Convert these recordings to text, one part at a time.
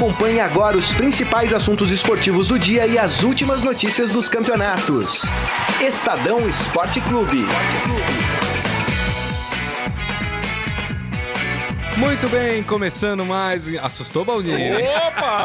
Acompanhe agora os principais assuntos esportivos do dia e as últimas notícias dos campeonatos. Estadão Esporte Clube. Muito bem, começando mais. Assustou, Baldinho? Opa!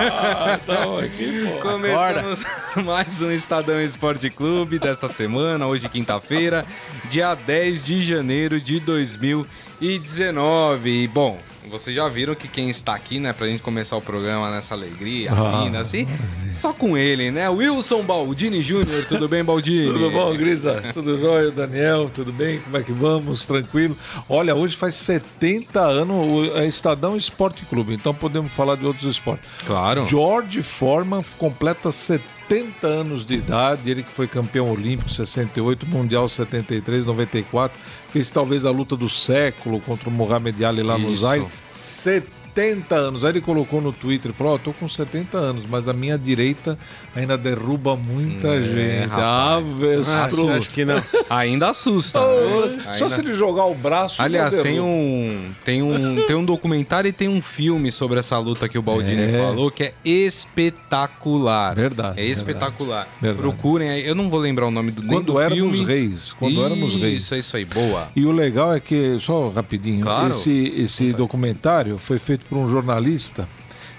Então aqui, pô. Começamos mais um Estadão Esporte Clube desta semana, hoje quinta-feira, dia 10 de janeiro de 2019. E, bom, vocês já viram que quem está aqui, né, pra gente começar o programa nessa alegria, Ah. ainda assim, só com ele, né? Wilson Baldini Júnior, tudo bem, Baldini? Tudo bom, Grisa? Tudo jóia, Daniel? Tudo bem? Como é que vamos? Tranquilo? Olha, hoje faz 70 anos o é Estadão Esporte Clube, então podemos falar de outros esportes. Claro. George Foreman completa 70 anos de idade, ele que foi campeão olímpico 68, mundial 73, 94, fez talvez a luta do século contra o Mohamed Ali lá no Isso. Zaire. 70 anos. Aí ele colocou no Twitter, falou: Ó, tô com 70 anos, mas a minha direita ainda derruba muita É, gente. rapaz. Avestruz. acho que não. Ainda assusta. Só né? se Ainda- ele jogar o braço. Aliás, tem um, tem, um, tem um documentário e tem um filme sobre essa luta que o Baldini É. falou que é espetacular. Verdade, É espetacular. verdade. Procurem aí. Eu não vou lembrar o nome do Quando do éramos filme. reis. Quando éramos reis. Isso, é isso aí. Boa. E o legal é que, só rapidinho, Claro. esse, esse documentário foi feito por um jornalista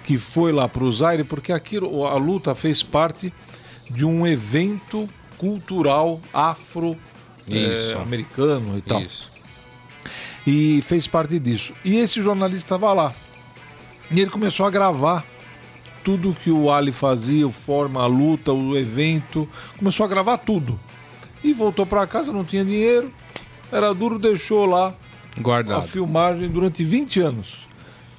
que foi lá para o Zaire, porque aquilo, a luta fez parte de um evento cultural afro-americano e tal. Isso. E fez parte disso. E esse jornalista estava lá. E ele começou a gravar tudo que o Ali fazia, o forma, a luta, o evento. Começou a gravar tudo. E voltou para casa, não tinha dinheiro. Era duro, deixou lá a Guardado. filmagem durante 20 anos.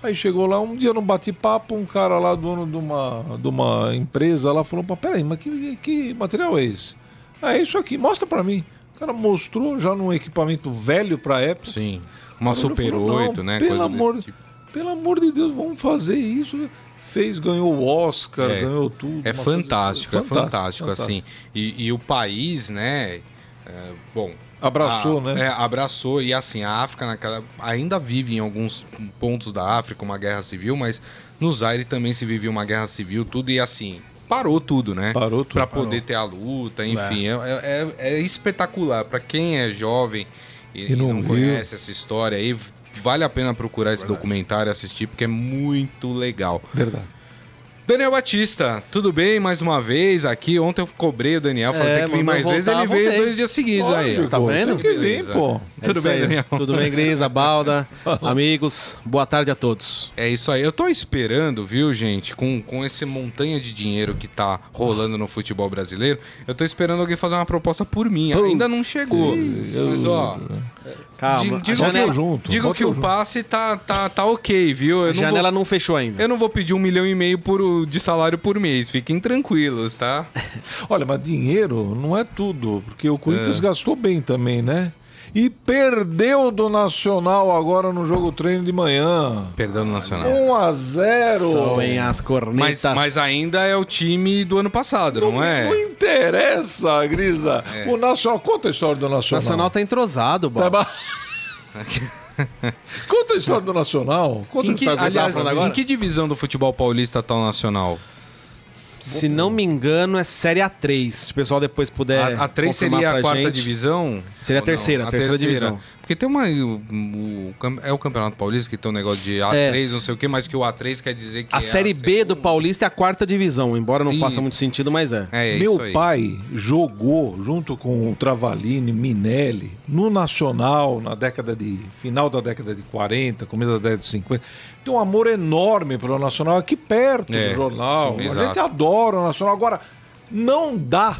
Aí chegou lá, um dia num bate-papo, um cara lá, dono de uma, de uma empresa lá, falou, "Pô, peraí, mas que, que material é esse? Ah, é isso aqui, mostra pra mim. O cara mostrou já num equipamento velho pra época. Sim. Uma Super falou, "Não, 8, né? Pelo amor, tipo. pelo amor de Deus, vamos fazer isso. Fez, ganhou o Oscar, É, ganhou tudo. É uma fantástico, coisa- é fantástico, assim. E, e o país, né? É, bom. Abraçou, a- né? É, abraçou. E assim, a África naquela. Ainda vive em alguns pontos da África uma guerra civil, mas no Zaire também se vivia uma guerra civil, tudo. E assim, parou tudo, né? Parou tudo, Pra parou. poder ter a luta, enfim. É, é- é espetacular. Pra quem é jovem e, E não não conhece essa história aí. Vale a pena procurar esse documentário e assistir, porque é muito legal. Verdade. Daniel Batista, tudo bem mais uma vez aqui? Ontem eu cobrei o Daniel, falei É, que vir mais vezes, voltar, ele veio voltei. dois dias seguidos aí. ó. Lógico, tá vendo? Tem que vir, pô. Tudo É bem, aí. Daniel? Tudo bem, Grisa, Balda, amigos, boa tarde a todos. É isso aí. Eu tô esperando, viu, gente, com, com esse montanha de dinheiro que tá rolando no futebol brasileiro, eu tô esperando alguém fazer uma proposta por mim. Ainda não chegou. Mas, ó, Calma, digo, janela, que, junto, digo que o junto. passe tá, tá, tá ok, viu? Eu a não, janela vou, não fechou ainda. eu não vou pedir um milhão e meio por, de salário por mês. Fiquem tranquilos, tá? Olha, mas dinheiro não é tudo, porque o É. Corinthians gastou bem também, né? E perdeu do Nacional agora no jogo treino de manhã. Perdão no Nacional. 1 a 0 Soem as Mas, cornetas. mas ainda é o time do ano passado, não, Não é? interessa, Grisa. É. O Nacional. Conta a história do O Nacional. Nacional tá entrosado, Tá Balda. bom? Conta a história do Nacional. Conta Em a que, história do aliás, Nacional. agora? em que divisão do futebol paulista tá o Nacional? Se não me engano, é Série A3. Se o pessoal depois puder. a, a 3 confirmar seria a quarta gente. divisão? Seria a terceira, a terceira divisão. Porque tem uma. o- é o Campeonato Paulista que tem um negócio de A3, não sei o que, mas que o A3 quer dizer que. A é Série B do segunda. Paulista é a quarta divisão, embora não Ih. faça muito sentido, mas é. É, é Meu isso aí. pai jogou junto com o Travalini, Minelli, no Nacional, na década de. final da década de 40, começo da década de 50. Tem um amor enorme pelo Nacional aqui perto É, do jornal. sim, a exato. gente adora o Nacional. Agora, não dá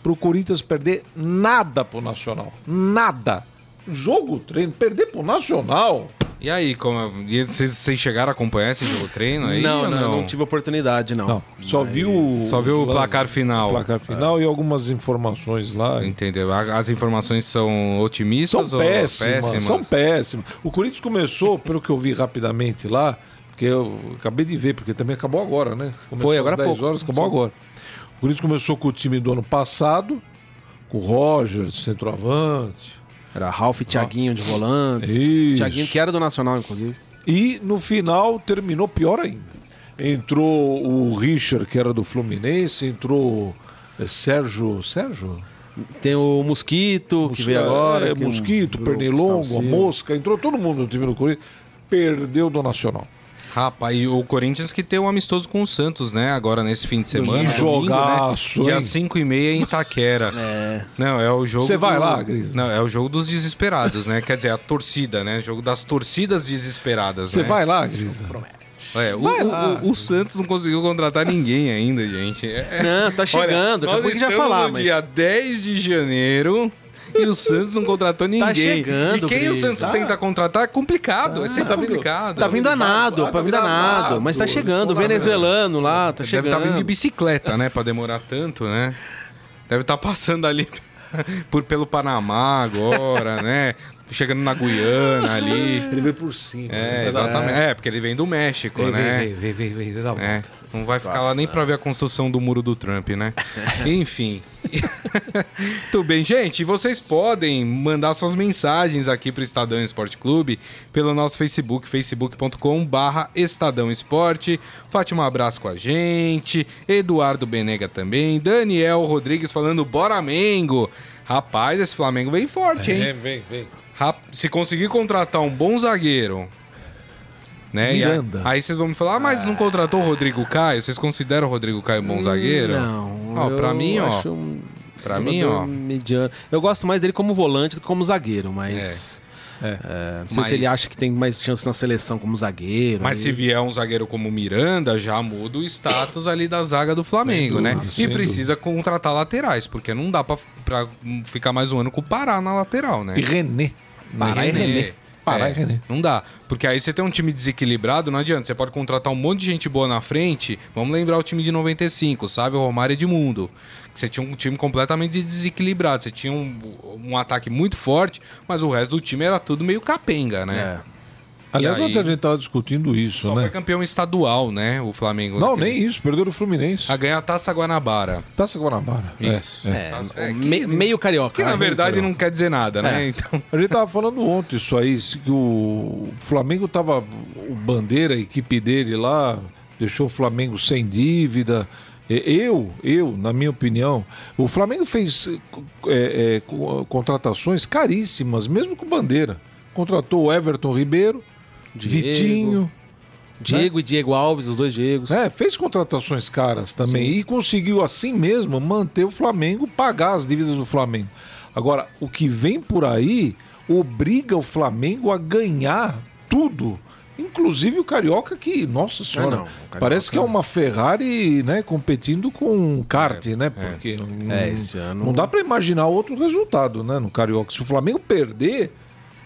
pro Corinthians perder nada pro Nacional. Nada. Jogo, treino, perder pro Nacional. E aí, como, e vocês, vocês chegaram a acompanhar esse jogo treino aí? não, ou não, não, tive oportunidade, não. Não, só viu o. Só viu o placar final. o placar final e algumas informações lá. Entendeu? As informações são São otimistas ou péssimas, são péssimas. O Corinthians começou, pelo que eu vi rapidamente lá, porque eu acabei de ver, porque também acabou agora, né? Começou Foi, às agora há 10 pouco. horas, acabou Sim. agora. O Corinthians começou com o time do ano passado, com o Roger, centroavante. Era Ralf e Thiaguinho de volantes. Isso. Thiaguinho que era do Nacional, inclusive. E no final terminou pior ainda. Entrou o Richard, que era do Fluminense, entrou é, Sérgio. Sérgio? Tem o Mosquito, que veio agora. É, que Mosquito, virou Pernilongo. Mosca, entrou todo mundo no time do Corinthians, perdeu do Nacional. Rapaz, e o Corinthians que tem um amistoso com o Santos, né? Agora nesse fim de semana. Que domingo, jogaço, né? Dia hein? 5 e meia em Itaquera. É. Não, é o jogo. Você vai do- lá, Gris? Não, é o jogo dos desesperados, né? Quer dizer, a torcida, né? Jogo das torcidas desesperadas. Você né? vai lá, Grisa? É, o, Vai o- lá. o- Santos não conseguiu contratar ninguém ainda, gente. É- Não, tá chegando. Olha, nós estamos falar, no mas... dia 10 de janeiro e o Santos não contratou ninguém. chegando, e quem o. Santos Ah. tenta contratar é complicado. é sempre tá complicado. Tá vindo a nado, Tá vindo a vindo a nado. nado, Mas tá chegando, lá, venezuelano lá, tá Deve chegando. estar vindo de bicicleta, né? Pra demorar tanto, né? Deve estar passando ali por, pelo Panamá agora, né? Chegando na Guiana ali. Ele veio por cima. É, exatamente. É, porque ele vem do México, né? Vem, vem, vem, vem, vem, dá uma É, não vai ficar lá nem pra ver a construção do muro do Trump, né? Enfim. Tudo bem, gente. Vocês podem mandar suas mensagens aqui pro Estadão Esporte Clube pelo nosso Facebook, facebook.com/barra Estadão Esporte. Fátima Abraço com a gente, Eduardo Benega também, Daniel Rodrigues falando Bora Mengo. Rapaz, esse Flamengo vem forte, hein? Vem, vem, vem. Se conseguir contratar um bom zagueiro. Né? E aí- Miranda. aí, vocês vão me falar, ah, mas não contratou o Rodrigo Caio? Vocês consideram o Rodrigo Caio um bom zagueiro? Não. Ó, pra mim, ó. um Pra mim, ó. Mediano. Eu gosto mais dele como volante do que como zagueiro, mas. é, não sei Mas- se ele acha que tem mais chance na seleção como zagueiro. Mas aí- se vier um zagueiro como o Miranda, já muda o status ali da zaga do Flamengo, né? E precisa contratar laterais, porque não dá pra ficar mais um ano com o Pará na lateral, né? E René. Pará e René. Pará É, e René. Não dá. Porque aí você tem um time desequilibrado, não adianta. Você pode contratar um monte de gente boa na frente. Vamos lembrar o time de 95, sabe? O Romário Edmundo. Que você tinha um time completamente desequilibrado. Você tinha um, um ataque muito forte, mas o resto do time era tudo meio capenga, né? É. Aliás, aí? ontem a gente tava discutindo isso, Só foi né? campeão estadual, né? O Flamengo. Não, naquele- nem isso. Perdeu do Fluminense. A ganhar a Taça Guanabara. Taça Guanabara. É, Isso. é. É, Taça- o é, que- me- meio carioca. Que na né? verdade não quer dizer nada, né? É. Então. A gente tava falando ontem isso aí, que o Flamengo tava. O Bandeira, a equipe dele lá, deixou o Flamengo sem dívida. Eu, eu, na minha opinião, o Flamengo fez é, é, co- contratações caríssimas, mesmo com Bandeira. Contratou o Everton Ribeiro, Diego. Vitinho. Diego e Diego Alves, os dois Diegos. É, fez contratações caras também e conseguiu assim mesmo manter o Flamengo, pagar as dívidas do Flamengo. Agora, o que vem por aí obriga o Flamengo a ganhar tudo, inclusive o Carioca que, nossa senhora, não, o Carioca- parece que é uma Ferrari, né, competindo com um kart, né? Porque não, É, esse ano- não dá para imaginar outro resultado, né, no Carioca. Se o Flamengo perder,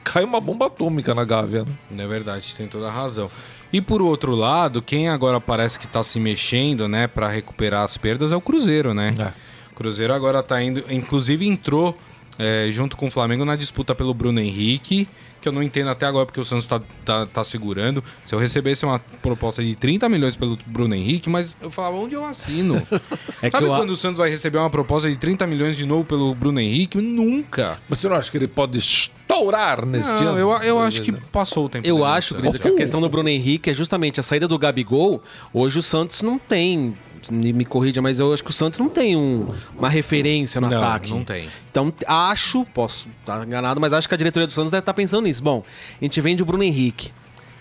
cai uma bomba atômica na Gávea, né? É verdade, tem toda a razão. E por outro lado, quem agora parece que tá se mexendo, né, para recuperar as perdas é o Cruzeiro, né? É. O Cruzeiro agora tá indo, inclusive entrou é, junto com o Flamengo na disputa pelo Bruno Henrique, que eu não entendo até agora porque o Santos tá, tá, tá segurando. Se eu recebesse uma proposta de 30 milhões pelo Bruno Henrique, mas eu falava, onde eu assino? É que Sabe eu quando o Santos vai receber uma proposta de 30 milhões de novo pelo Bruno Henrique? Nunca. Você não acha que ele pode estourar neste Não, ano? eu, eu acho que passou o tempo Eu acho. Cris, que a questão do Bruno Henrique é justamente a saída do Gabigol. Hoje o Santos não tem. Me, me corrija, mas eu acho que o Santos não tem um- uma referência no Não, ataque. não tem. Então, acho, posso estar enganado, mas acho que a diretoria do Santos deve estar pensando nisso. Bom, a gente vende o Bruno Henrique.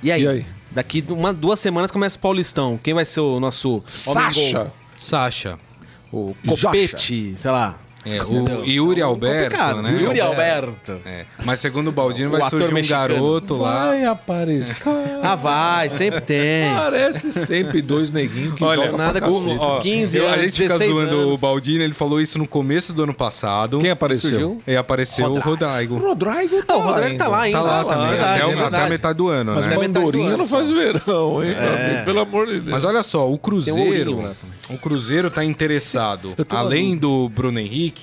E aí? E aí? Daqui uma, duas semanas começa o Paulistão. Quem vai ser o nosso Sacha! homem-gol? Sacha. O Jacha. Copete, sei lá. É, o Yuri Alberto, Complicado. né? Yuri Alberto. É. Mas segundo o Baldino vai surgir um mexicano. garoto lá. Vai aparecer. Ah, vai, sempre tem. Parece sempre dois neguinhos que Olha, jogam nada com- cacete. ó, 15 eu- a anos, gente fica 16 zoando anos. o Baldino, ele falou isso no começo do ano passado. Quem apareceu? Surgiu? E apareceu o Rodrigo. O Rodrigo tá Ah, o Rodrigo tá lá ainda. Tá lá Ah, também, verdade, até, é o- até a metade do ano, Mas né? do Mandorinha ano não faz verão, hein? Pelo amor de Deus. Mas olha só, o Cruzeiro, o Cruzeiro tá interessado, além do Bruno Henrique,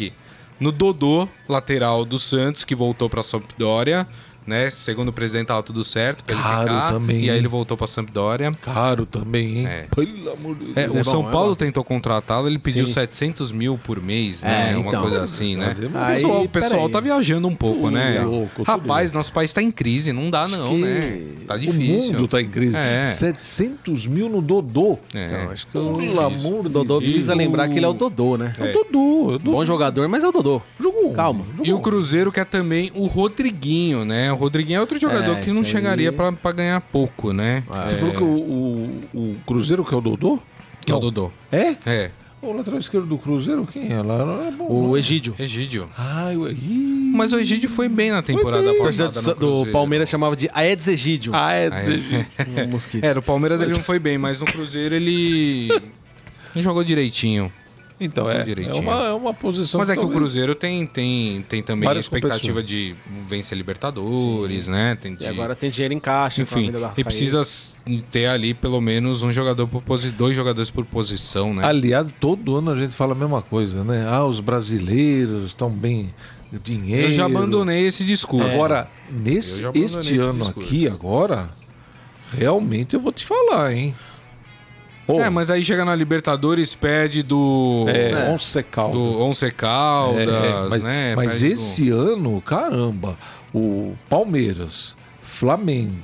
no Dodô, lateral do Santos, que voltou pra Sampdoria, né? Segundo o presidente tava tudo certo pra Caro ele ficar. também, E aí ele voltou pra Sampdoria. Caro também, hein? É. Pelo amor de É, Deus. o é São bom, eu Paulo tentou contratá-lo, ele pediu Sim. 700 mil por mês, né? É, Uma então. coisa assim, né? É O pessoal, Aí, o pessoal tá viajando um pouco, Tudo né? louco, tudo Rapaz, nosso país tá em crise, não dá não, que né? Tá O difícil. mundo tá em crise. É. 700 mil no Dodô. É. Então, acho que Pelo o amor o de Dodô precisa lembrar que ele é o Dodô, né? É o Dodô. é o Dodô. Bom jogador, mas é o Dodô. Jogou. Calma. Jogou. E o Cruzeiro quer também o Rodriguinho, né? O Rodriguinho é outro jogador É, que não aí. chegaria pra, pra ganhar pouco, né? Você falou que o, o, o Cruzeiro que é o Dodô? Que é o. Dodô. É? É, O lateral esquerdo do Cruzeiro, quem é lá? É bom. O. Egídio. Egídio. Ai, o Ih. Mas o Egídio foi bem na temporada O passada do, do. Palmeiras chamava de Aedes Egídio. Ah, Ah, é. Egídio. Um mosquito. É, no Palmeiras ele não foi bem, mas no Cruzeiro ele não jogou direitinho. Então, é, é, uma, é uma posição Mas é que o talvez- Cruzeiro tem, tem, tem também Várias expectativa de vencer Libertadores, né? Tem de... E agora tem dinheiro em caixa. Enfim, e precisa ter ali pelo menos um jogador por posição, dois jogadores por posição, né? Aliás, todo ano a gente fala a mesma coisa, né? Ah, os brasileiros estão bem. Dinheiro. Eu já abandonei esse discurso. Agora, Eu nesse, este esse ano discurso. aqui, agora, realmente eu vou te falar, hein? Pô, É, mas aí chega na Libertadores, pede do. é, É. Once Caldas. Do Once Caldas, É, mas né? mas Pede do- esse ano, caramba, o Palmeiras, Flamengo,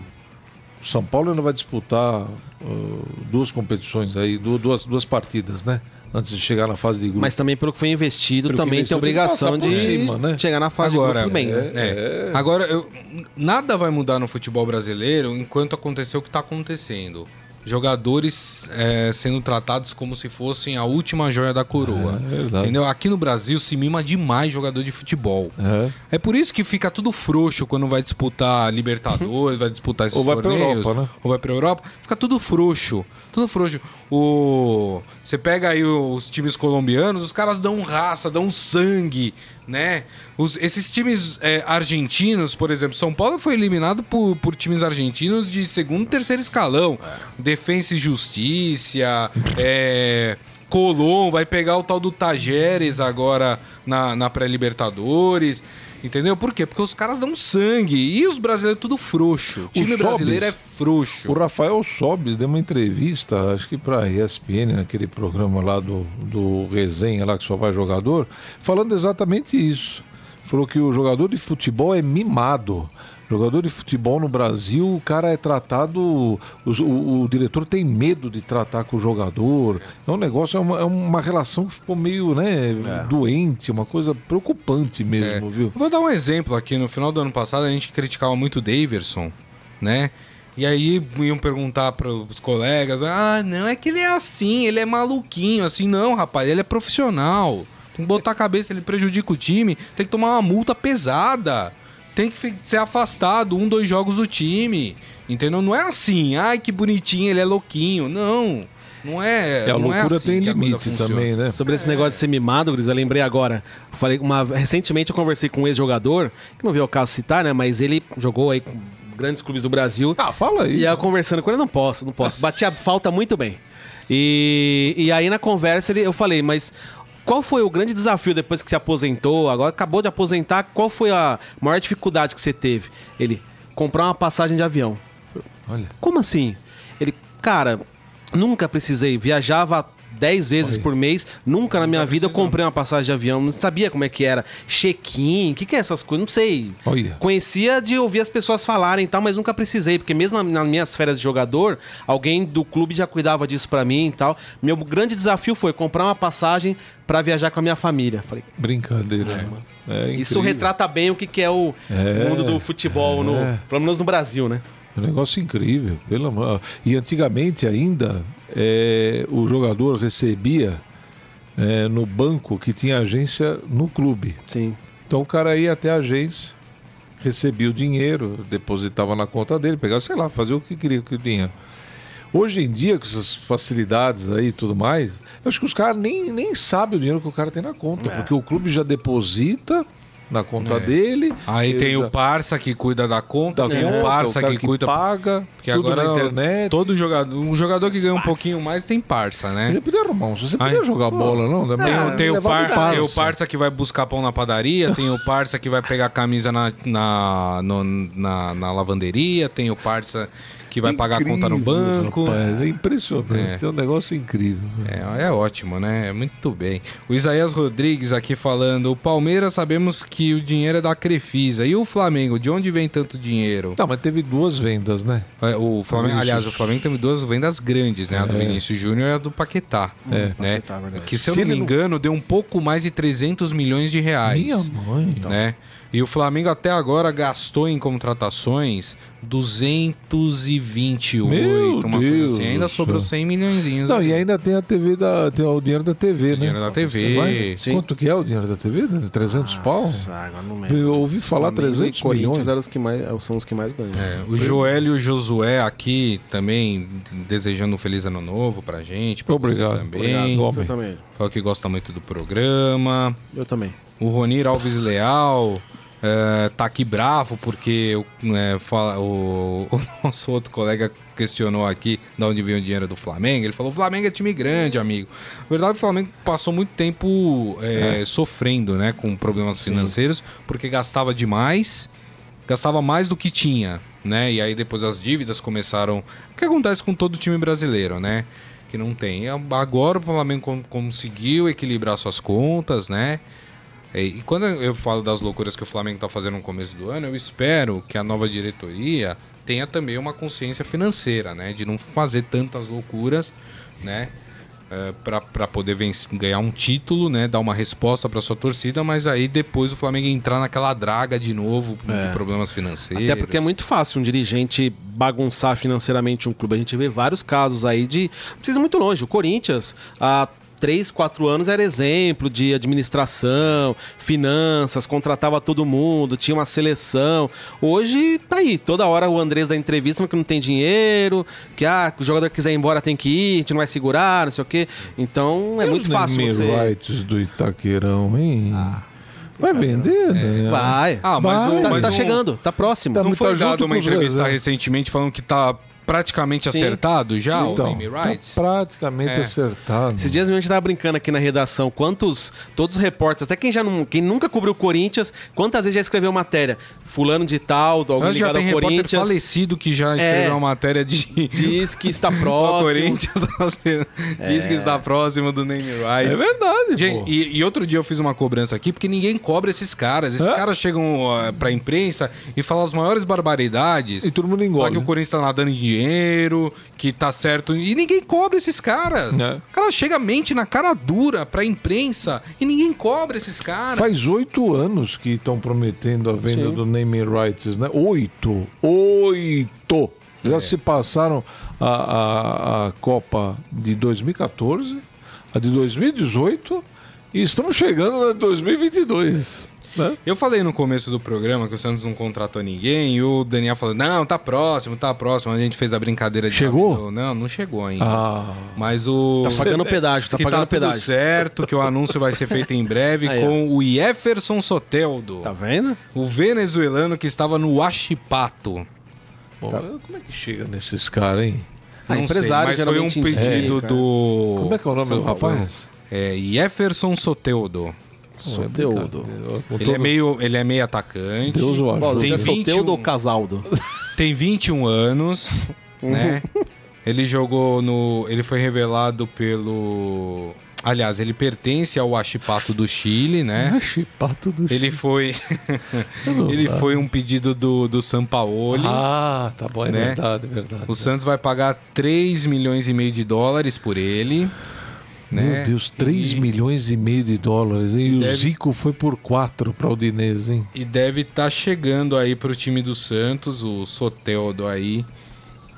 São Paulo ainda vai disputar uh, duas competições aí, du- duas, duas partidas, né? Antes de chegar na fase de grupo. Mas também pelo que foi investido, Pelo também tem investiu, tem que obrigação de cima, né? chegar na fase Agora, de grupos bem. né? É. Agora, eu- nada vai mudar no futebol brasileiro enquanto acontecer o que está acontecendo. Jogadores é, sendo tratados como se fossem a última joia da coroa. É, verdade. entendeu? Aqui no Brasil se mima demais jogador de futebol. É. É por isso que fica tudo frouxo quando vai disputar Libertadores, vai disputar esses Ou vai torneios, Europa, né? ou vai pra Europa, fica tudo frouxo, tudo frouxo. O você pega aí os times colombianos, os caras dão raça, dão sangue, né? Os- esses times é, argentinos, por exemplo, São Paulo foi eliminado por, por times argentinos de segundo e terceiro escalão, Defensa e Justiça, é, Colom vai pegar o tal do Tajeres agora na, na pré-Libertadores. Entendeu? Por quê? Porque os caras dão sangue. E os brasileiros tudo frouxo. O time Sobis- brasileiro é frouxo. O Rafael Sobes deu uma entrevista, acho que para ESPN, naquele programa lá do, do Resenha, lá que só vai jogador, falando exatamente isso. Falou que o jogador de futebol é mimado. Jogador de futebol no Brasil, o cara é tratado. O, o- o diretor tem medo de tratar com o jogador. É um negócio, é uma, é uma relação que ficou meio né, doente, uma coisa preocupante mesmo, viu? Vou dar um exemplo aqui. No final do ano passado, a gente criticava muito o Daverson, né? E aí iam perguntar para os colegas: ah, não, é que ele é assim, ele é maluquinho. Assim, não, rapaz, ele é profissional. Tem que botar a cabeça, ele prejudica o time, tem que tomar uma multa pesada. Tem que ser afastado um, dois jogos do time. Entendeu? Não é assim, ai que bonitinho, ele é louquinho. Não. Não é. E a não é loucura assim tem limite também, né? Sobre esse negócio de ser mimado, Gris, eu lembrei agora. Falei uma, recentemente eu conversei com um ex-jogador, que não veio ao caso citar, né? Mas ele jogou aí com grandes clubes do Brasil. Ah, fala aí. E aí eu conversando com ele, não posso, não posso. Bati a falta muito bem. E, e aí na conversa ele, eu falei, mas qual foi o grande desafio depois que se aposentou? Agora acabou de aposentar, qual foi a maior dificuldade que você teve? Ele, comprar uma passagem de avião. Olha. Como assim? Ele, cara, nunca precisei. Viajava 10 vezes Olha. por mês. Nunca na minha vida eu comprei uma passagem de avião. Não sabia como é que era. Check-in, o que, que é essas coisas? Não sei. Olha. Conhecia de ouvir as pessoas falarem e tal, mas nunca precisei. Porque mesmo na- nas minhas férias de jogador, alguém do clube já cuidava disso pra mim e tal. Meu grande desafio foi comprar uma passagem pra viajar com a minha família. Falei, Brincadeira, mano. É isso retrata bem o que, que é o É, mundo do futebol, no, é. pelo menos no Brasil, né? É um negócio incrível, pelo amor. E antigamente ainda é, o jogador recebia é, no banco que tinha agência no clube. Sim. Então o cara ia até a agência, recebia o dinheiro, depositava na conta dele, pegava, sei lá, fazia o que queria com o dinheiro. Hoje em dia, com essas facilidades aí e tudo mais, acho que os caras nem, nem sabem o dinheiro que o cara tem na conta, porque o clube já deposita na conta É. dele. Aí tem dá- o Parça que cuida da conta, da tem o conta, Parça o cara que cuida. paga, Porque tudo agora na internet. todo jogador, um jogador que ganha um pouquinho mais tem Parça, né? Ele podia arrumar um. Você Ai. podia jogar bola, não? Tem, o- tem o Levar par, tem o Parça. Que vai buscar pão na padaria, tem o Parça que vai pegar a camisa na, na, no- na, na lavanderia, tem o Parça que vai pagar a conta no Incrível, banco. Rapaz, é impressionante. É. um negócio incrível. É, é ótimo, né? É muito bem. O Isaías Rodrigues aqui falando: o Palmeiras sabemos que o dinheiro é da Crefisa. E o Flamengo, de onde vem tanto dinheiro? Não, mas teve duas vendas, né? É, O Flamengo, aliás, o Flamengo tem duas vendas grandes, né? A do Vinícius Júnior e a do Paquetá. É. Né? Paquetá, verdade. Que, se eu Se não me ele não- engano, deu um pouco mais de 300 milhões de reais. Minha mãe. né? E o Flamengo até agora gastou em contratações 228, Meu uma coisa Deus assim. Ainda sobrou céu. 100 milhões. Não, e ainda tem a TV da. Tem o dinheiro da TV, né? dinheiro da TV. Vai? Quanto que é o dinheiro da TV? né? 300 pau? Nossa, agora não lembro. Eu ouvi falar Flamengo 300 e Corinthians milhões. eram os que mais, são os que mais ganham. É, o Joel e o Josué aqui também desejando um feliz ano novo pra gente. pra Obrigado. você Também. Obrigado. Falou que gosta muito do programa. Eu também. O Ronir Alves Leal é, tá aqui bravo porque o, é, fala- o- o nosso outro colega questionou aqui de onde veio o dinheiro do Flamengo. Ele falou: o Flamengo é time grande, amigo. Na verdade, o Flamengo passou muito tempo é, sofrendo né, com problemas financeiros porque gastava demais, gastava mais do que tinha. Né? E aí depois as dívidas começaram. O que acontece com todo time brasileiro, né? Que não tem. Agora o Flamengo con- conseguiu equilibrar suas contas, né? É, E quando eu falo das loucuras que o Flamengo está fazendo no começo do ano, eu espero que a nova diretoria tenha também uma consciência financeira, né? De não fazer tantas loucuras, né? para poder vencer, ganhar um título, né? Dar uma resposta para sua torcida, mas aí depois o Flamengo entrar naquela draga de novo de problemas financeiros. Até porque é muito fácil um dirigente bagunçar financeiramente um clube. A gente vê vários casos aí de. Não precisa ir muito longe. O Corinthians, há três, quatro anos, era exemplo de administração, finanças, contratava todo mundo, tinha uma seleção. Hoje, tá aí. Toda hora o Andrés da entrevista que não tem dinheiro, que ah, o jogador quiser ir embora tem que ir, a gente não vai segurar, não sei o quê. Então é E muito fácil você. rights do Itaqueirão, hein? Vai vender, né? Vai. Ah, mas Vai. o- Tá, mas tá chegando, tá próximo. Tá Não Tá foi dado uma entrevista reservas. recentemente falando que tá praticamente Sim. acertado já o Então, name tá rights? praticamente É. acertado. Esses dias a gente tava brincando aqui na redação, quantos, todos os repórteres, até quem já não, quem nunca cobriu o Corinthians, quantas vezes já escreveu matéria? Fulano de tal, do alguém Mas já ligado tem ao Corinthians, falecido que já escreveu É. uma matéria de... diz que está O próximo. Corinthians diz que está próximo do name É rights. verdade, Gente, pô. e, e outro dia eu fiz uma cobrança aqui, porque ninguém cobra esses caras. Esses É? caras chegam uh, pra imprensa e falam as maiores barbaridades. E todo mundo engole. Fala que o Corinthians tá nadando em dinheiro, que tá certo. E ninguém cobra esses caras. É. O cara chega mente na cara dura pra imprensa e ninguém cobra esses caras. Faz oito anos que estão prometendo a venda Sim. do naming rights, né? Oito! Oito! Já É. se passaram a, a, a Copa de 2014, a de 2018 e estamos chegando na de 2022. Né? Eu falei no começo do programa que o Santos não contratou ninguém e o Daniel falou: não, tá próximo, tá próximo. A gente fez a brincadeira de. Chegou? Não, não chegou ainda. Ah, Mas o. Tá pagando pedágio, tá que pagando tá tudo pedágio. certo, que o anúncio vai ser feito em breve Aí, ó. com o Jefferson Soteldo, Tá vendo? o venezuelano que estava no Huachipato. bom, como é que chega nesses caras, hein? Ah, Não empresário sei, mas foi um pedido indica. do. Como é que é o nome São do rapaz? É Jefferson Soteldo. Soteudo. Ele é meio, ele é meio atacante. Deus o é Tem 21. Soteudo ou Casaldo? Tem 21 anos, né? Ele jogou no. Ele foi revelado pelo. Aliás, ele pertence ao Huachipato do Chile, né? Ah, Chipato do Ele foi. Ele foi um pedido do, do Sampaoli. Ah, tá bom, é Né? verdade, é verdade. O Santos vai pagar 3 milhões e meio de dólares por ele. Né? Meu Deus, 3 E- milhões e meio de dólares, hein? E o Deve- Zico foi por 4 para o Udinese, hein? E deve estar chegando aí pro time do Santos, o Soteldo aí,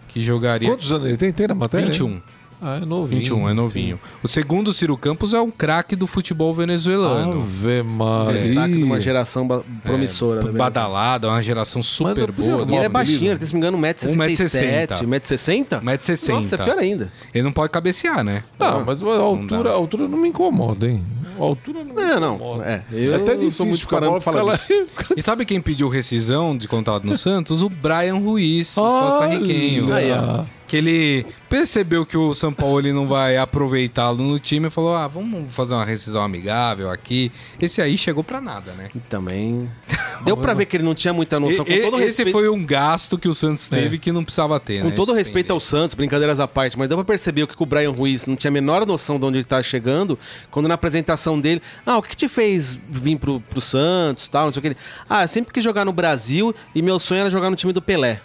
que jogaria Quantos anos ele tem? Tem na matéria? 21. Ah, é novinho. 21, é novinho. O segundo, Ciro Campos, é um craque do futebol venezuelano. Ave Maria. Destaque de uma geração ba- promissora. né, Badalada, uma geração super não podia boa. E ele é baixinho, Livre. ele tem, se não me engano, 1,67m. 1,60m? 1,60m. Nossa, é pior ainda. Ele não pode cabecear, né? Tá, mas a altura, dá. a altura não me incomoda, hein? A altura não me É, não. incomoda. É, eu é até sou difícil muito a bola caramba ficar lá. falar E sabe quem pediu rescisão de contrato no Santos? O Brian Ruiz, o costarriquenho. Aí, ó. Que ele percebeu que o São Paulo ele não vai aproveitá-lo no time e falou: ah, vamos fazer uma rescisão amigável aqui. Esse aí chegou pra nada, né? E também. Deu pra ver que ele não tinha muita noção. Com E- todo esse respeito, foi um gasto que o Santos teve que não precisava ter, com né? todo respeito ao Santos, brincadeiras à parte, mas deu pra perceber que o Brian Ruiz não tinha a menor noção de onde ele tá chegando, quando na apresentação dele, ah, o que te fez vir pro, pro Santos tal, não sei o que. Ele, ah, eu sempre quis jogar no Brasil e meu sonho era jogar no time do Pelé.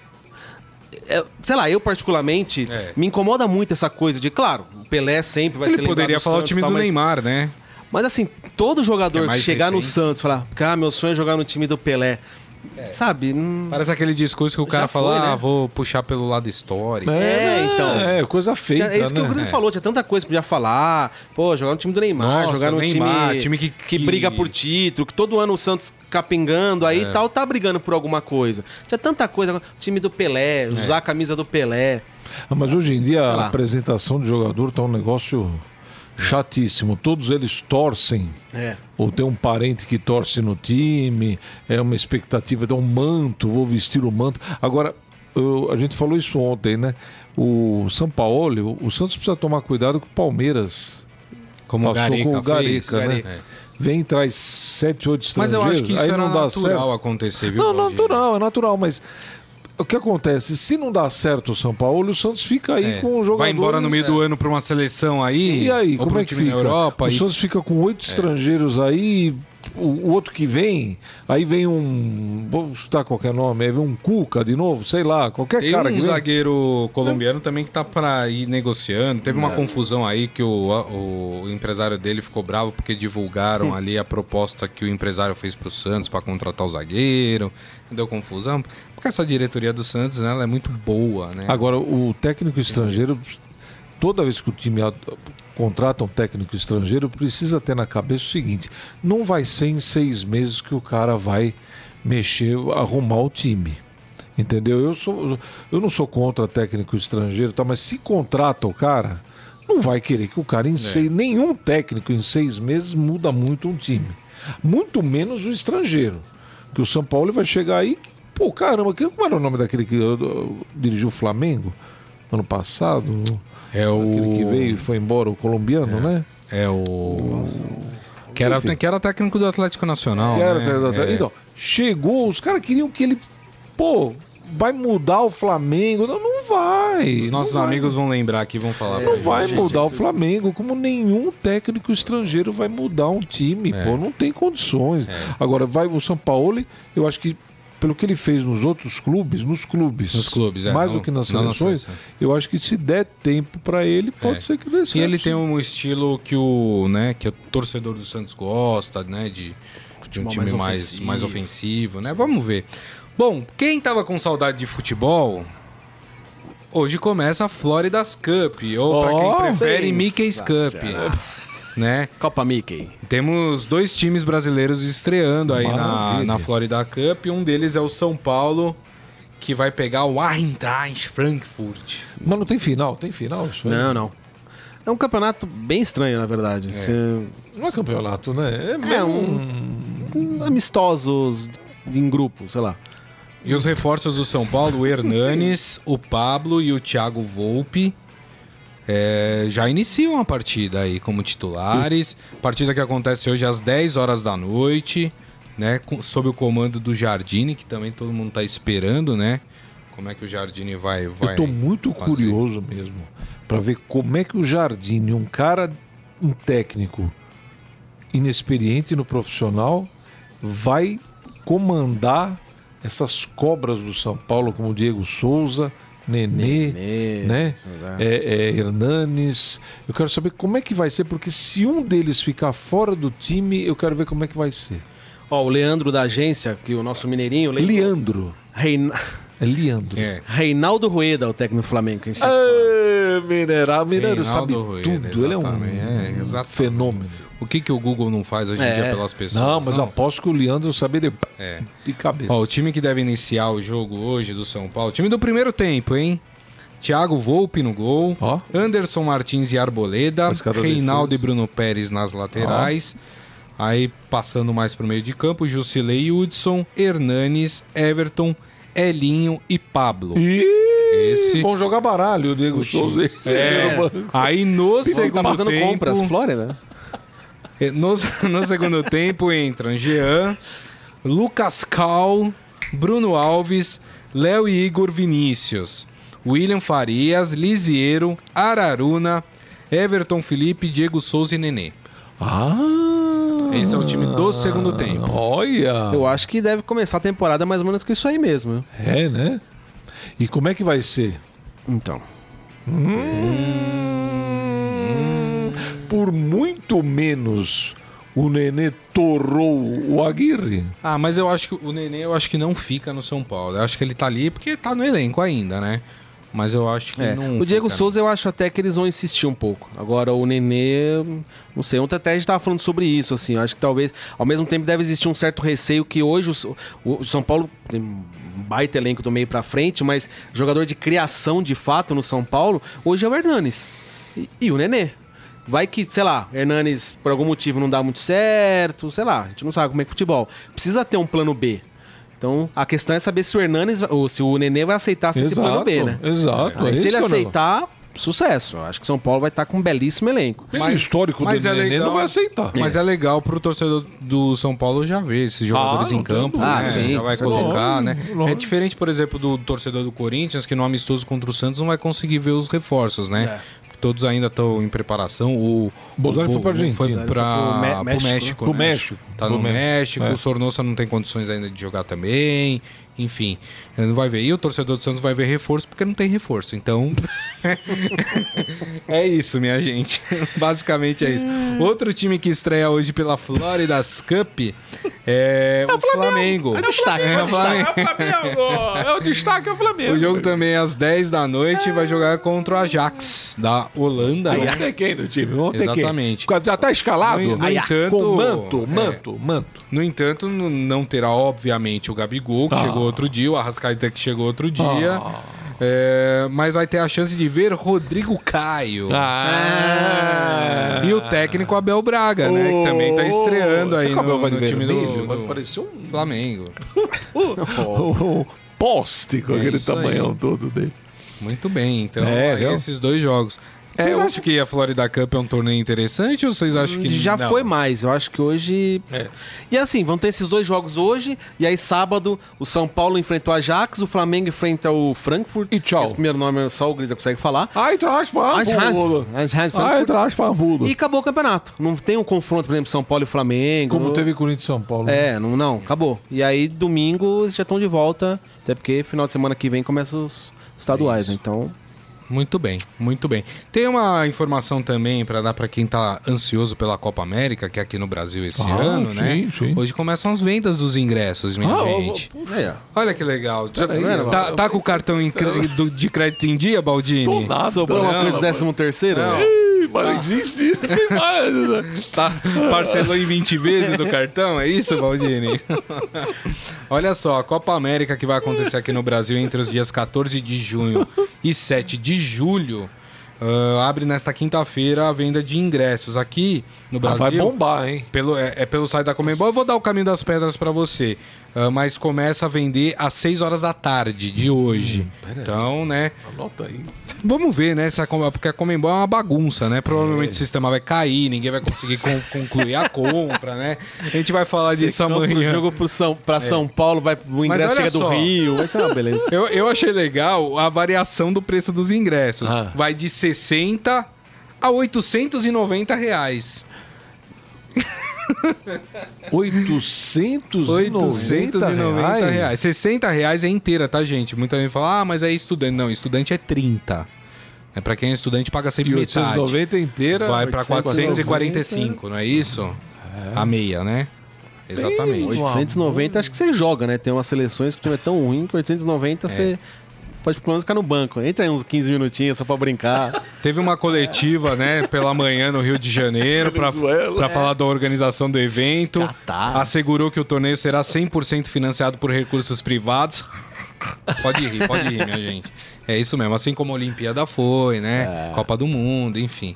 É, sei lá, eu particularmente, É. me incomoda muito essa coisa de, claro, o Pelé sempre vai ser Ele poderia falar o Santos, time tal, do mas- Neymar, né? Mas assim, todo jogador É chegar no recente. Santos e falar, cara, meu sonho é jogar no time do Pelé. Sabe? Hum, Parece aquele discurso que o cara fala: né? ah, vou puxar pelo lado histórico. É, então. É, coisa feita, é isso que o né? Grilo É. falou, tinha tanta coisa que podia falar. Pô, jogar no time do Neymar, Nossa, jogar no Neymar, time, time que- que, que- briga por título, que todo ano o Santos capengando aí e tal, tá brigando por alguma coisa. Tinha tanta coisa. Time do Pelé, usar a camisa do Pelé. Ah, Mas hoje em dia a apresentação de jogador tá um negócio chatíssimo. Todos eles torcem. É. Ou tem um parente que torce no time, é uma expectativa de um manto, vou vestir o manto. Agora, eu- a gente falou isso ontem, né? O São Paulo, o, o Santos precisa tomar cuidado com o Palmeiras. Como o Passou Gareca com o fez. Gareca, né? É. Vem, traz sete, oito Mas estrangeiros. eu acho que isso aí era não dá natural certo. acontecer, viu? Não, Valdir? natural, é natural, mas o que acontece? Se não dá certo o São Paulo, o Santos fica aí É. com o jogador. Vai embora no meio do ano pra uma seleção aí. E aí, ou como é que fica? Europa. o e- Santos fica com oito estrangeiros aí, o, outro que vem, aí vem um. Vou chutar qualquer nome, aí vem um Cuca de novo, sei lá, qualquer Tem cara um que vem. zagueiro colombiano também que tá pra ir negociando. Teve uma confusão aí que o, o empresário dele ficou bravo porque divulgaram ali a proposta que o empresário fez pro Santos pra contratar o zagueiro. Deu confusão. Porque essa diretoria do Santos, né, ela é muito boa, né? Agora, o técnico estrangeiro, toda vez que o time contrata um técnico estrangeiro, precisa ter na cabeça o seguinte: não vai ser em seis meses que o cara vai mexer, arrumar o time. Entendeu? Eu, sou, eu não sou contra técnico estrangeiro, tá? mas se contrata o cara, não vai querer que o cara em seis. Nenhum técnico em seis meses muda muito um time. Muito menos o estrangeiro. Que o São Paulo vai chegar aí. Pô, caramba, como era o nome daquele que dirigiu o Flamengo ano passado? É o. Aquele que veio e foi embora, o colombiano, né? É o. Que era, Enfim. que era técnico do Atlético Nacional. Que era- né? É. Então, chegou, os caras queriam que ele. Pô, vai mudar o Flamengo. Não, não vai. Os nossos vai. amigos vão lembrar aqui, vão falar. Não vai gente, mudar é o. Flamengo, como nenhum técnico estrangeiro vai mudar um time, É. pô, não tem condições. Agora, vai o São Paulo, eu acho que pelo que ele fez nos outros clubes, nos clubes, Nos clubes, é, mais não- do que nas seleções, eu acho que se der tempo pra ele, pode É. ser que dê E certo. ele tem um estilo que o, né, que o torcedor do Santos gosta, né, de, de um time mais mais, ofensivo. mais ofensivo, né? Vamos ver. Bom, quem tava com saudade de futebol, hoje começa a Florida's Cup, ou pra quem Oh, prefere, Mickey's Cup. Né? Copa Mickey. Temos dois times brasileiros estreando aí na, Maravilha. na Florida Cup. Um deles é o São Paulo, que vai pegar o Eintracht Frankfurt. Mas não tem final, tem final? Não, não. É um campeonato bem estranho, na verdade. Você- Não é campeonato, né? É, É mesmo um... Amistosos em grupo, sei lá. E os reforços do São Paulo, o Hernanes, o Pablo e o Thiago Volpe. É, já iniciam a partida aí como titulares. Partida que acontece hoje às 10 horas da noite, né? com- sob o comando do Jardine, que também todo mundo tá esperando, né? Como é que o Jardine vai. vai Eu tô muito fazer. curioso mesmo pra ver como é que o Jardine, um cara, um técnico inexperiente no profissional, vai comandar essas cobras do São Paulo, como Diego Souza, Nenê, Nenê, né? É, é, Hernanes. Eu quero saber como é que vai ser, porque se um deles ficar fora do time, eu quero ver como é que vai ser. Ó, o Leandro da agência, que o nosso mineirinho... Le... Leandro. Reina... É Leandro. É. Reinaldo Rueda, o técnico do Flamengo. Que a gente... É, Mineral, Mineiro sabe Rueda, tudo. Ele é um exatamente, exatamente. fenômeno. O que, que o Google não faz hoje em É. dia pelas pessoas? Não, mas aposto que o Leandro sabe de, É. de cabeça. Ó, o time que deve iniciar o jogo hoje do São Paulo, time do primeiro tempo, hein? Thiago Volpe no gol, Ó. Anderson Martins e Arboleda, Reinaldo e Bruno Pérez nas laterais. Aí passando mais pro meio de campo, Jusilei Hudson, Hernanes, Everton, Elinho e Pablo. Ih, Esse- vão jogar baralho, o Diego Souza. É, aí no Você segundo tá fazendo tempo, compras, Flórida? É, No, no segundo tempo entram Jean, Lucas Cal, Bruno Alves, Léo e Igor Vinícius, William Farias, Lisiero, Araruna, Everton Felipe, Diego Souza e Nenê. Ah, Esse é o time do segundo tempo. olha. Eu acho que deve começar a temporada mais ou menos com isso aí mesmo. É, né? E como é que vai ser? Então. Por muito menos o Nenê torrou o Aguirre. Ah, mas eu acho que o Nenê eu acho que não fica no São Paulo. Eu acho que ele tá ali porque tá no elenco ainda, né? Mas eu acho que É. não. O Diego fica, Souza eu acho até que eles vão insistir um pouco. Agora o Nenê, não sei, ontem até a gente tava falando sobre isso, assim. Eu acho que talvez, ao mesmo tempo, deve existir um certo receio que hoje o, o São Paulo tem baita elenco do meio pra frente, mas jogador de criação de fato no São Paulo, hoje é o Hernanes. E, e o Nenê. Vai que, sei lá, Hernanes por algum motivo não dá muito certo, sei lá, a gente não sabe como é que é futebol. Precisa ter um plano B. Então, a questão é saber se o Hernanes, ou se o Nenê vai aceitar esse plano B, né? Exato. Aí, é se ele aceitar, sucesso. Acho que São Paulo vai estar com um belíssimo elenco. Pelo Mas- histórico mas do é Nenê, legal. não vai aceitar. Mas é legal pro torcedor do São Paulo já ver esses jogadores Ah, em campo, né? Ah, sim, já vai colocar, né? É diferente, por exemplo, do torcedor do Corinthians, que no amistoso contra o Santos não vai conseguir ver os reforços, né? Todos ainda estão em preparação. O Bolsonaro o- foi Argentina. Foi Me- pro México. Pro né? México. Tá Pro no Mé- México. é. O Sornosa não tem condições ainda de jogar também. Enfim, não vai ver. E o torcedor do Santos vai ver reforço porque não tem reforço. Então. é isso, minha gente. Basicamente é isso. Outro time que estreia hoje pela Florida's Cup é, o Flamengo. É destaque, É, é o destaque. Flamengo. É o destaque é o Flamengo. O jogo também é às 10 da noite vai jogar contra o Ajax da Holanda. Aí vamos ter quem no time? Vamos ter Exatamente. quem? Já tá escalado? No- no entanto, Com manto, é. manto, manto. No entanto, não terá, obviamente, o Gabigol, que Ah. chegou outro dia, o Arrascaeta, que chegou outro dia. Ah. É, mas vai ter a chance de ver Rodrigo Caio. Ah. E o técnico Abel Braga, né? Que também tá estreando aí no, no time vermelho? do, do parecer um, Flamengo. um poste com É aquele isso aí. tamanhão todo dele. Muito bem, então É, esses dois jogos. Vocês É, o- acham que a Florida Cup é um torneio interessante ou vocês acham que Já não? foi mais, eu acho que hoje. É. E assim, vão ter esses dois jogos hoje, e aí sábado o São Paulo enfrentou a Ajax, o Flamengo enfrenta o Frankfurt. E tchau. Esse primeiro nome só o Grisa consegue falar. Eintracht Frankfurt. Eintracht Frankfurt. Eintracht Frankfurt. E acabou o campeonato. Não tem um confronto, por exemplo, São Paulo e Flamengo. Como teve Corinthians e São Paulo. É, não, não, acabou. E aí, domingo, eles já estão de volta. Até porque final de semana que vem começam os estaduais, Isso. né? Então. Muito bem, muito bem. Tem uma informação também para dar para quem tá ansioso pela Copa América, que é aqui no Brasil esse Ah, ano, sim, né? sim. Hoje começam as vendas dos ingressos, minha Ah, gente. Olha que legal. Já Peraí, tá, eu- tá, tá com o cartão de crédito em dia, Baldini? Tô nada. Sobrou uma Não, coisa do não, 13 terceiro? Não. Ih, mas existe. Né? Tá, parcelou em 20 vezes o cartão, é isso, Baldini? Olha só, a Copa América que vai acontecer aqui no Brasil entre os dias 14 de junho e 7 de julho. ah, abre nesta quinta-feira a venda de ingressos. Aqui no Ah, Brasil. vai bombar, hein? Pelo, é, é pelo site da Comembol. Eu vou dar o caminho das pedras pra você. Ah, mas começa a vender às 6 horas da tarde de hoje. então, né? Anota aí. Vamos ver, né? Porque a Comembol é uma bagunça, né? Provavelmente o sistema vai cair, ninguém vai conseguir con- concluir a compra, né? A gente vai falar disso Secão pro amanhã. jogo pro São, pra São Paulo, vai, o ingresso chega do só. Rio. Vai ser uma beleza. Eu, eu achei legal a variação do preço dos ingressos. Ah. Vai de 60 a 890 reais. 890 890 reais. reais. 60 reais é inteira, tá, gente? Muita gente fala, ah, mas é estudante. Não, estudante é 30. É pra quem é estudante, paga sempre E metade. 890 inteira. Vai pra 890, 445, não é isso? A meia, né? Exatamente. Bem, 890, acho que você joga, né? Tem umas seleções que o time é tão ruim que 890 você pode pelo menos ficar no banco. Entra aí uns 15 minutinhos só pra brincar. Teve uma coletiva, né, pela manhã no Rio de Janeiro pra, pra falar da organização do evento. Catar. Assegurou que o torneio será 100% financiado por recursos privados. Pode rir, pode rir, minha gente. É isso mesmo, assim como a Olimpíada foi, né? Copa do Mundo, enfim,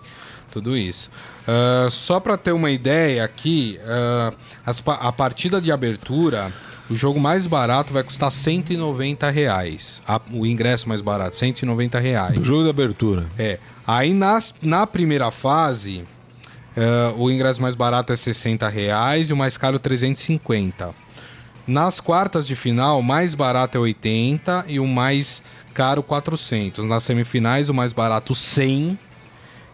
tudo isso. Ah, só para ter uma ideia aqui, ah, as a partida de abertura, o jogo mais barato vai custar 190 reais. A- o ingresso mais barato, 190 reais. O jogo de abertura. É. Aí nas, na primeira fase, eh, o ingresso mais barato é 60 reais e o mais caro 350. Nas quartas de final, o mais barato é 80 e o mais caro 400. Nas semifinais, o mais barato 100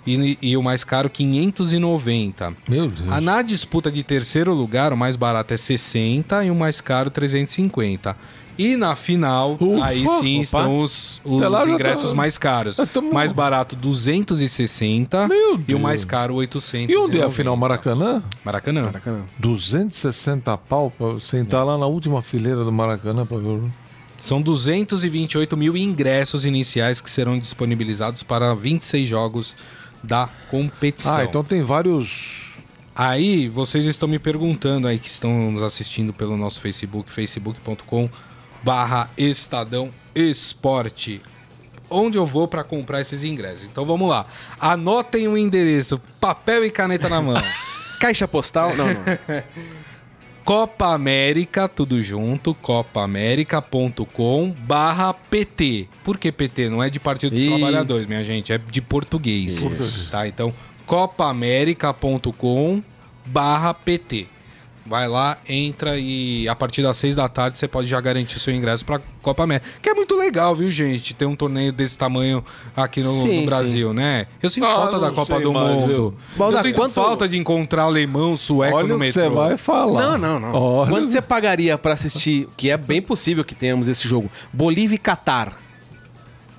e, e o mais caro 590. Meu Deus. Ah, na disputa de terceiro lugar, o mais barato é 60 e o mais caro 350. E na final, Ufa, aí sim opa. estão os, os ingressos tá- mais caros. já tamo- Mais barato 260 Meu e o Deus. mais caro 800. E onde é a final? Maracanã? Maracanã. Maracanã. 260 pau pra sentar lá na última fileira do Maracanã pra ver o. São 228 mil ingressos iniciais que serão disponibilizados para 26 jogos da competição. Ah, então tem vários. Aí, vocês estão me perguntando aí que estão nos assistindo pelo nosso Facebook, facebook.com barra Estadão Esporte. Onde eu vou para comprar esses ingressos? Então vamos lá. Anotem o endereço, papel e caneta na mão. Caixa postal? Não, não. Copa América, tudo junto, copaamerica.com barra PT. Por que PT? Não é de Partido dos Ih. Trabalhadores, minha gente, é de português. Tá? Então, copaamerica.com barra PT. Vai lá, entra e a partir das seis da tarde você pode já garantir seu ingresso pra Copa América. Que é muito legal, viu, gente? Ter um torneio desse tamanho aqui no, Sim, no Brasil, né? Eu sinto Ah, falta da Copa do mais, Mundo. viu? Eu sinto quanto- falta de encontrar alemão, sueco Olha no metrô. você vai falar. Não, não, não. Olha... Quanto você pagaria pra assistir, que é bem possível que tenhamos esse jogo, Bolívia e Catar?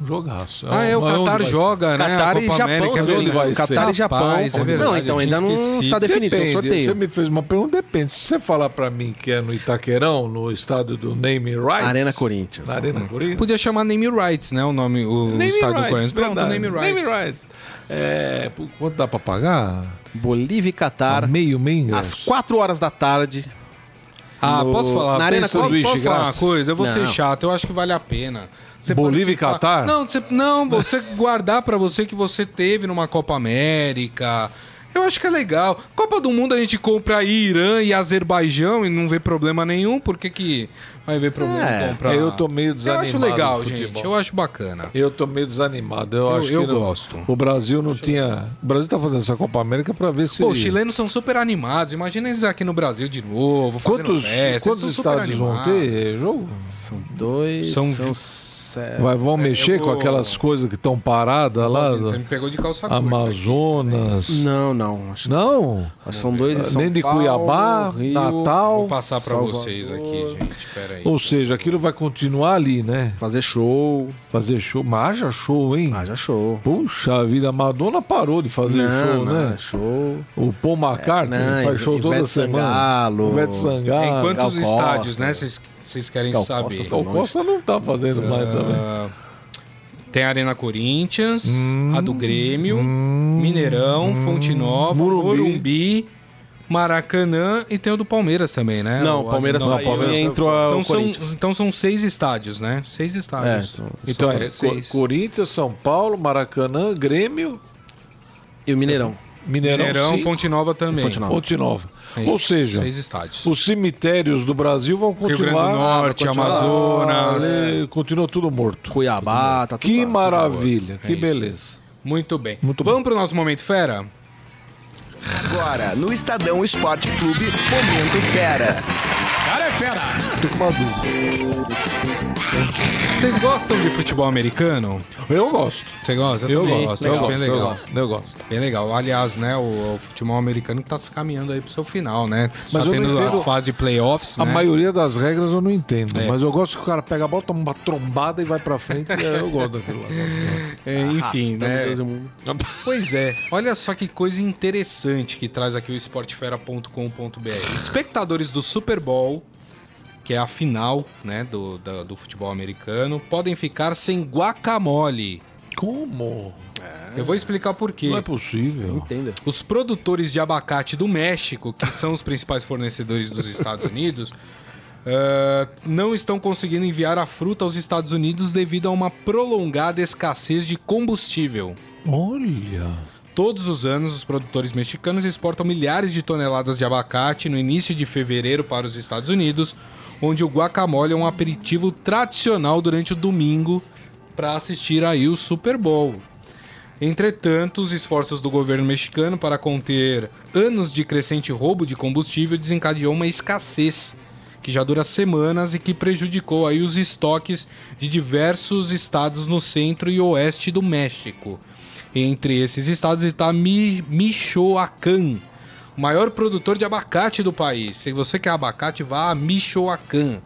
Jogaço. Ah, é, o Qatar ser? joga, né? Catar A e Japão, América, é onde vai ser? Catar e Japão. É verdade, não, então ainda não está definido, é um sorteio. Você me fez uma pergunta, depende. Se você falar pra mim que é no Itaquerão, no estádio do Name Rights... Arena Corinthians. Na Arena Corinthians... Podia chamar Name Rights, né? O nome, o Name estádio do Corinthians. Pronto, verdade. Name Rights. Name Rights. É, por quanto dá pra pagar? Bolívia e Catar, meio, meio às ingresso. 4 horas da tarde. Ah, No- posso falar? na Arena Posso- Corinthians Posso falar uma coisa? Eu vou ser Não. chato, eu acho que vale a pena. Você Bolívia e Catar? Não, você, não, você guardar pra você que você teve numa Copa América. Eu acho que é legal. Copa do Mundo a gente compra Irã e Azerbaijão e não vê problema nenhum. Por que, que vai ver problema É, comprar? eu tô meio Eu desanimado acho legal, gente. Eu acho bacana. Eu tô meio desanimado. Eu, Eu- acho eu que não- gosto. O Brasil não tinha. O Brasil tá fazendo essa Copa América pra ver se. Pô, os chilenos são super animados. Imagina eles aqui no Brasil de novo, Quantos, festa. quantos estádios vão ter jogo? São dois. São São, vi- sete. Vai, vão mexer eu com vou- aquelas coisas que estão paradas lá? Você me pegou de calça curta. Amazonas. Não, não. Acho Não? que são dois em São Nem de Paulo, Cuiabá, Rio, Natal. Vou passar pra Salvador. vocês aqui, gente. Pera aí. Ou seja, aquilo vai continuar ali, né? Fazer show. Fazer show. Mas haja show, hein? Ah, já show. Puxa vida, a Madonna parou de fazer show, né? é show. O Paul McCartney não, faz show toda Ivete semana. Sangalo. Ivete Sangalo. Em quantos Gal estádios, Costa. né? Vocês- Vocês querem Gal saber. Costa O Costa não tá fazendo mais também. Tem a Arena Corinthians, a do Grêmio, Mineirão, Fonte Nova, Morumbi. Morumbi. Maracanã e tem o do Palmeiras também, né? Não, O- Palmeiras não, saiu Palmeiras e saiu entrou Então o são, então são seis estádios, né? Seis estádios. É, Então é São Co- seis. Corinthians, São Paulo, Maracanã, Grêmio, E o Mineirão. Mineirão, Mineirão, Fonte Nova também. Fonte Nova. Fonte Nova. É Ou isso, seja, seis estádios. os cemitérios do Brasil vão Rio Grande do continuar. Norte, continuar- Amazonas. Ali, continua tudo morto. Cuiabá, tá tudo Que lá. maravilha, que isso. beleza. Muito bem. Muito Vamos pro nosso momento fera? Agora, no Estadão Esporte Clube, Momento Fera. Tô com uma dúvida. Vocês gostam de futebol americano? Eu gosto. Você gosta? Eu também gosto, Eu eu bem eu legal. gosto, eu gosto. Bem legal. Aliás, né, o, o futebol americano que tá se caminhando aí pro seu final, né? Mas tá eu não tendo entendo- as fases de playoffs, A né? maioria das regras eu não entendo, É. mas eu gosto que o cara pega a bola, toma uma trombada e vai pra frente. eu gosto daquilo lá. É, enfim, né? Mundo. Pois é. Olha só que coisa interessante que traz aqui o esportefera.com.br. Espectadores do Super Bowl, que é a final, né, do, da- do futebol americano, podem ficar sem guacamole. Como? Eu vou explicar por quê. Não é possível. Entenda. Os produtores de abacate do México, que são os principais fornecedores dos Estados Unidos, eh, não estão conseguindo enviar a fruta aos Estados Unidos devido a uma prolongada escassez de combustível. Olha. Todos os anos, os produtores mexicanos exportam milhares de toneladas de abacate no início de fevereiro para os Estados Unidos, onde o guacamole é um aperitivo tradicional durante o domingo para assistir aí o Super Bowl. Entretanto, os esforços do governo mexicano para conter anos de crescente roubo de combustível desencadeou uma escassez que já dura semanas e que prejudicou aí os estoques de diversos estados no centro e oeste do México. Entre esses estados está Mi Michoacán, o maior produtor de abacate do país. Se você quer abacate, vá a Michoacán.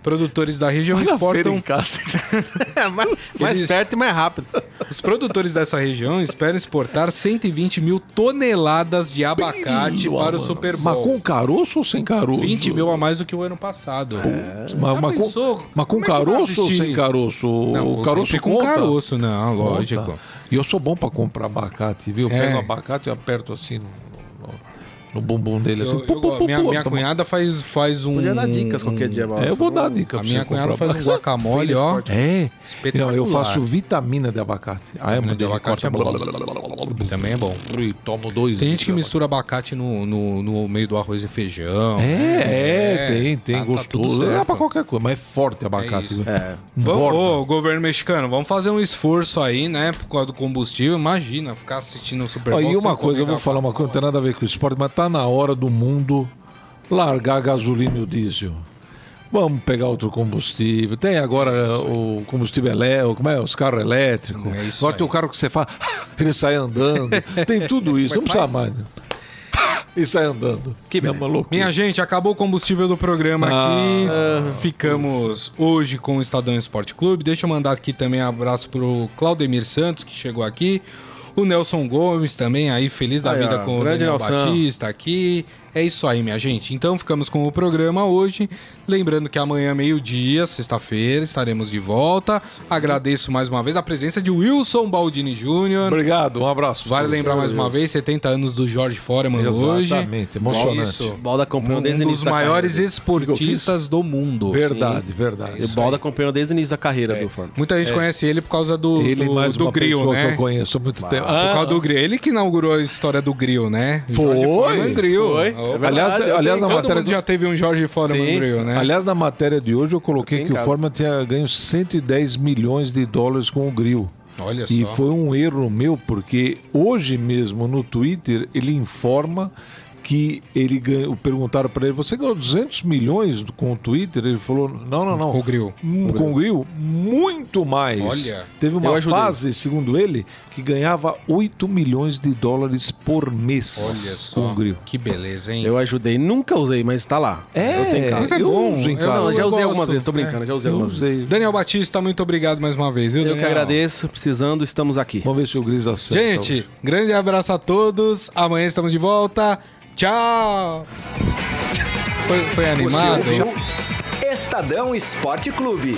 Produtores da região exportam casa. É, mais, mais Eles- perto e mais rápido. Os produtores dessa região esperam exportar 120 mil toneladas de abacate para o Super Bowl. Mas com caroço ou sem caroço? 20 mil a mais do que o ano passado. Mas, Já mas com, mas com é caroço ou sem caroço? Não, o caroço com conta? caroço, não, lógico. Conta. E eu sou bom pra comprar abacate, viu? Eu É. pego abacate e aperto assim no, no, bumbum dele. Assim, Eu- pu, eu pu, gosto. pu, minha pu, minha cunhada faz, faz um. Podia dar dicas qualquer dia, Mauro. É, eu vou dar dica A minha cunhada faz um guacamole, ó. É, Espetacular. não, eu faço vitamina de abacate. Ah, é de abacate é bom. Também é bom. E tomo dois. Tem gente que mistura abacate no, no, no meio do arroz e feijão. É, é, tem, tem, tá- tá gostoso. Dá certo. pra qualquer coisa, mas é forte abacate. viu? É. Vamos, ô, governo mexicano, vamos fazer um esforço aí, né? Por causa do combustível. Imagina, ficar assistindo o Super Ó, Bowl. e uma coisa, eu vou falar uma coisa, não tem nada a ver com o esporte, mas tá na hora do mundo largar gasolina e o diesel. Vamos pegar outro combustível. Tem agora o combustível elétrico, como é? Os carros elétricos. É isso agora tem aí. o carro que você faz, ele sai andando. Tem tudo isso, não precisa mais. né? E sai andando. Que é uma loucura. Minha gente, acabou o combustível do programa Ah. aqui. Ficamos hoje com o Estadão Esporte Clube. Deixa eu mandar aqui também um abraço pro Claudemir Santos, que chegou aqui. O Nelson Gomes também, aí feliz da Aí, vida ó, com o Daniel Nelson. Batista aqui. É isso aí, minha gente. Então ficamos com o programa hoje. Lembrando que amanhã, meio-dia, sexta-feira, estaremos de volta. Agradeço mais uma vez a presença de Wilson Baldini Jr. Obrigado, um abraço. Vale lembrar mais uma vez, 70 anos do Jorge Foreman hoje. Exatamente, emocionante. Isso. Balda acompanhou Um desde o dos início da maiores carreira. esportistas do mundo. Verdade, verdade. dele. O Balda acompanhou desde o início da carreira do Fórmula. Muita gente conhece ele por causa do, Ele do, mais do uma grill, pessoa que né? eu conheço há muito tempo. Por causa do grill. Ele que inaugurou a história do grill, né? Foreman Grill. Foi. Opa. É verdade, aliás, aliás, na matéria mundo já teve um Jorge Foreman Sim. Grill, né? Aliás, na matéria de hoje eu coloquei Eu que o Forman tinha ganho 110 milhões de dólares com o grill. Olha só. E foi um erro meu, porque hoje mesmo no Twitter ele informa que ele ganhou. Perguntaram para ele: você ganhou 200 milhões com o Twitter? Ele falou: não, não, não. Com o grill. Hum, Com o grill, muito mais. Olha, Teve eu uma fase, segundo ele, que ganhava 8 milhões de dólares por mês Olha com só. o grill. Que beleza, hein? Eu ajudei, nunca usei, mas tá lá. É, eu tenho casa. Mas é eu bom. uso em Eu casa. Não, já usei algumas vezes, tô brincando, já usei Eu algumas vezes. usei. Daniel Batista, muito obrigado mais uma vez, viu, Eu que Daniel? agradeço, precisando, estamos aqui. Vamos ver se o Gris acerta. Gente, hoje. grande abraço a todos. Amanhã estamos de volta. Tchau! Foi, foi animado? Estadão Esporte Clube.